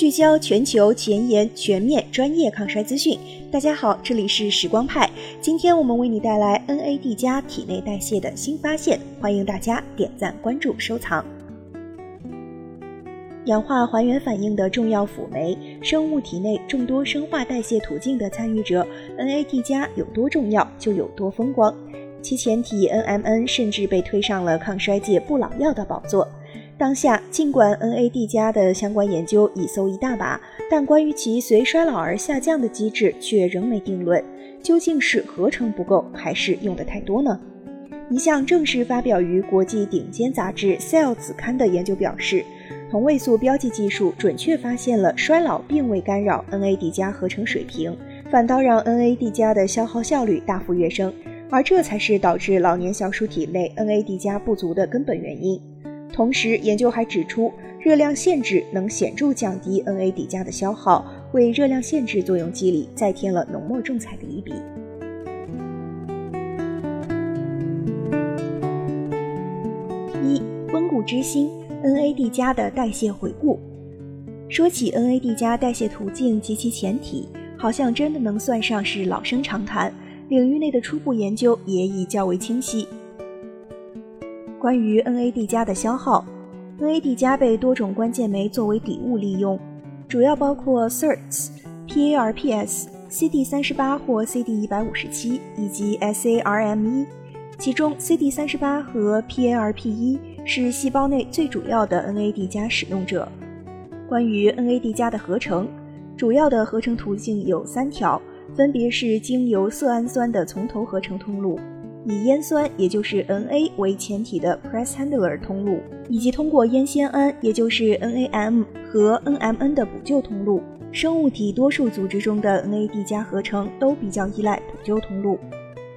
聚焦全球前沿、全面、专业抗衰资讯。大家好，这里是时光派，今天我们为你带来 NAD 加体内代谢的新发现，欢迎大家点赞、关注、收藏。氧化还原反应的重要辅酶，生物体内众多生化代谢途径的参与者，NAD 加有多重要就有多风光。其前体 NMN 甚至被推上了抗衰界不老药的宝座。当下，尽管 NAD 加的相关研究已搜一大把，但关于其随衰老而下降的机制却仍没定论。究竟是合成不够，还是用的太多呢？一项正式发表于国际顶尖杂志《Cell》子刊的研究表示，同位素标记技术准确发现了衰老并未干扰 NAD 加合成水平，反倒让 NAD 加的消耗效率大幅跃升。而这才是导致老年小鼠体内 NAD 加不足的根本原因。同时，研究还指出，热量限制能显著降低 NAD 加的消耗，为热量限制作用机理再添了浓墨重彩的一笔。一温故知新，NAD 加的代谢回顾。说起 NAD 加代谢途径及其前提，好像真的能算上是老生常谈。领域内的初步研究也已较为清晰。关于 NAD 加的消耗，NAD 加被多种关键酶作为底物利用，主要包括 SIRTs、PARPs、CD38 或 CD157 以及 SARM 一。其中 CD38 和 PARP 一是细胞内最主要的 NAD 加使用者。关于 NAD 加的合成，主要的合成途径有三条。分别是经由色氨酸的从头合成通路，以烟酸也就是 Na 为前体的 Press Handler 通路，以及通过烟酰胺也就是 NAM 和 NMN 的补救通路。生物体多数组织中的 NAD 加合成都比较依赖补救通路，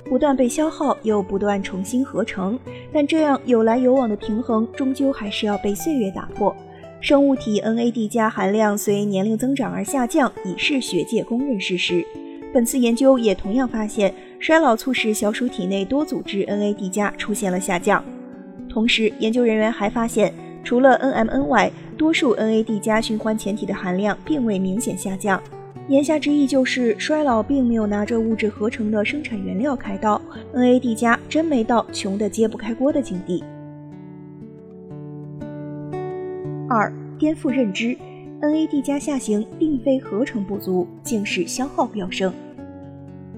不断被消耗又不断重新合成，但这样有来有往的平衡终究还是要被岁月打破。生物体 NAD 加含量随年龄增长而下降，已是学界公认事实。本次研究也同样发现，衰老促使小鼠体内多组织 NAD 加出现了下降。同时，研究人员还发现，除了 NMN 外，多数 NAD 加循环前体的含量并未明显下降。言下之意就是，衰老并没有拿着物质合成的生产原料开刀，NAD 加真没到穷得揭不开锅的境地。二、颠覆认知。NAD 加下行并非合成不足，竟是消耗飙升。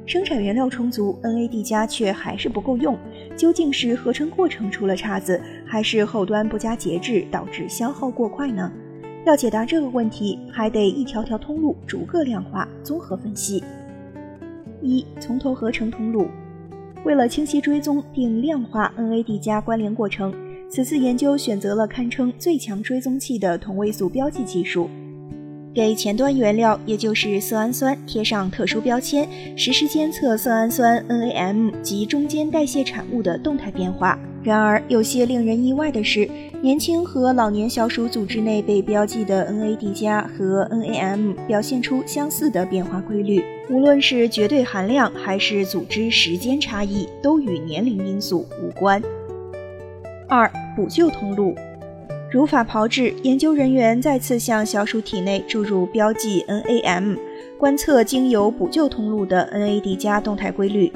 生产原料充足，NAD 加却还是不够用。究竟是合成过程出了岔子，还是后端不加节制导致消耗过快呢？要解答这个问题，还得一条条通路逐个量化综合分析。一、从头合成通路。为了清晰追踪并量化 NAD 加关联过程。此次研究选择了堪称最强追踪器的同位素标记技术，给前端原料，也就是色氨酸贴上特殊标签，实时监测色氨酸 NAM 及中间代谢产物的动态变化。然而，有些令人意外的是，年轻和老年小鼠组织内被标记的 NAD 加和 NAM 表现出相似的变化规律，无论是绝对含量还是组织时间差异，都与年龄因素无关。二、补救通路，如法炮制，研究人员再次向小鼠体内注入标记 NAM，观测经由补救通路的 NAD 加动态规律。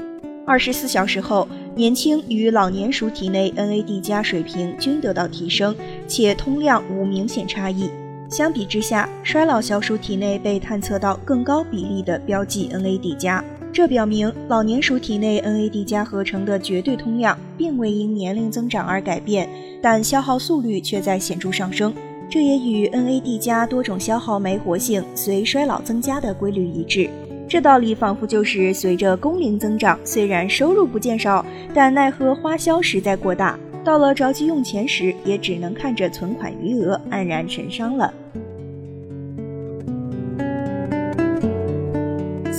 二十四小时后，年轻与老年鼠体内 NAD 加水平均得到提升，且通量无明显差异。相比之下，衰老小鼠体内被探测到更高比例的标记 NAD 加。这表明老年鼠体内 NAD 加合成的绝对通量并未因年龄增长而改变，但消耗速率却在显著上升。这也与 NAD 加多种消耗酶活性随衰老增加的规律一致。这道理仿佛就是随着工龄增长，虽然收入不见少，但奈何花销实在过大，到了着急用钱时，也只能看着存款余额黯然神伤了。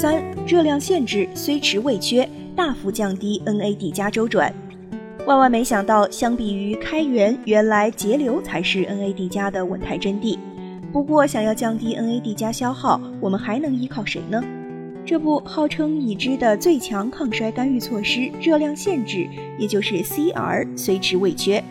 三。热量限制虽迟未缺，大幅降低 NAD 加周转。万万没想到，相比于开源，原来节流才是 NAD 加的稳态真谛。不过，想要降低 NAD 加消耗，我们还能依靠谁呢？这部号称已知的最强抗衰干预措施——热量限制，也就是 CR，虽迟未缺。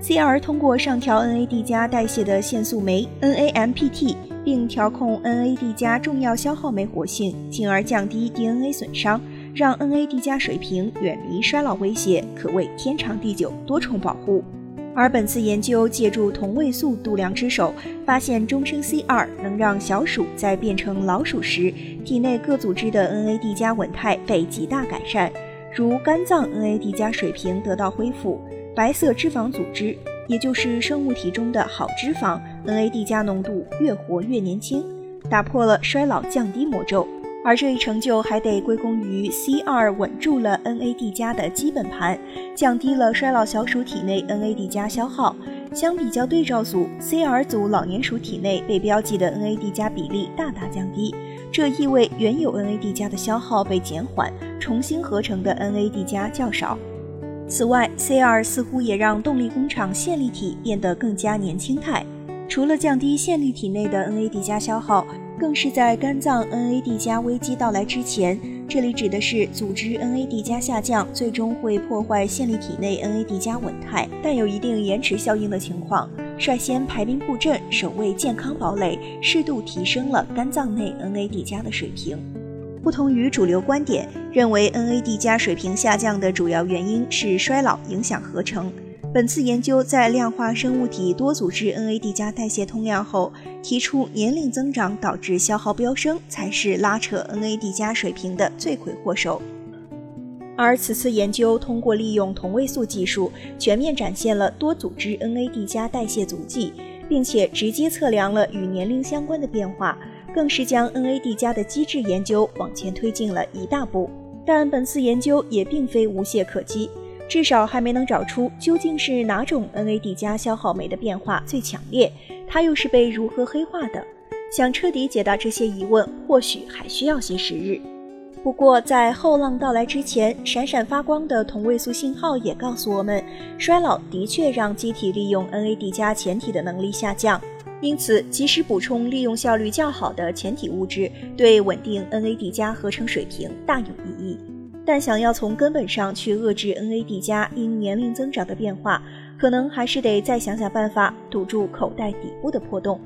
CR 通过上调 NAD 加代谢的限速酶 NAMPT，并调控 NAD 加重要消耗酶活性，进而降低 DNA 损伤，让 NAD 加水平远离衰老威胁，可谓天长地久、多重保护。而本次研究借助同位素度量之手，发现终生 C2 能让小鼠在变成老鼠时，体内各组织的 NAD 加稳态被极大改善，如肝脏 NAD 加水平得到恢复，白色脂肪组织，也就是生物体中的好脂肪 NAD 加浓度越活越年轻，打破了衰老降低魔咒。而这一成就还得归功于 C2 稳住了 NAD 加的基本盘，降低了衰老小鼠体内 NAD 加消耗。相比较对照组，CR 组老年鼠体内被标记的 NAD 加比例大大降低，这意味原有 NAD 加的消耗被减缓，重新合成的 NAD 加较少。此外，CR 似乎也让动力工厂线粒体变得更加年轻态，除了降低线粒体内的 NAD 加消耗。更是在肝脏 NAD 加危机到来之前，这里指的是组织 NAD 加下降，最终会破坏线粒体内 NAD 加稳态，但有一定延迟效应的情况，率先排兵布阵，守卫健康堡垒，适度提升了肝脏内 NAD 加的水平。不同于主流观点，认为 NAD 加水平下降的主要原因是衰老影响合成。本次研究在量化生物体多组织 NAD 加代谢通量后，提出年龄增长导致消耗飙升才是拉扯 NAD 加水平的罪魁祸首。而此次研究通过利用同位素技术，全面展现了多组织 NAD 加代谢足迹，并且直接测量了与年龄相关的变化，更是将 NAD 加的机制研究往前推进了一大步。但本次研究也并非无懈可击。至少还没能找出究竟是哪种 NAD 加消耗酶的变化最强烈，它又是被如何黑化的？想彻底解答这些疑问，或许还需要些时日。不过，在后浪到来之前，闪闪发光的同位素信号也告诉我们，衰老的确让机体利用 NAD 加前体的能力下降。因此，及时补充利用效率较好的前体物质，对稳定 NAD 加合成水平大有意义。但想要从根本上去遏制 NAD 加因年龄增长的变化，可能还是得再想想办法堵住口袋底部的破洞。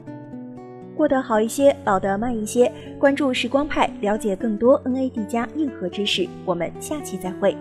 过得好一些，老得慢一些。关注时光派，了解更多 NAD 加硬核知识。我们下期再会。